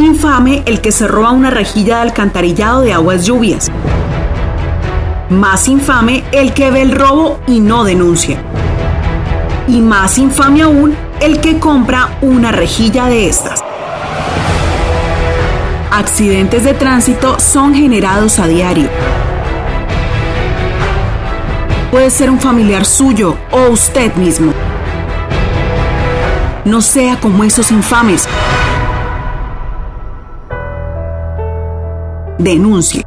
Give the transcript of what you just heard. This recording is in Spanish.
Infame el que se roba una rejilla de alcantarillado de aguas lluvias. Más infame el que ve el robo y no denuncia. Y más infame aún el que compra una rejilla de estas. Accidentes de tránsito son generados a diario. Puede ser un familiar suyo o usted mismo. No sea como esos infames. denuncie.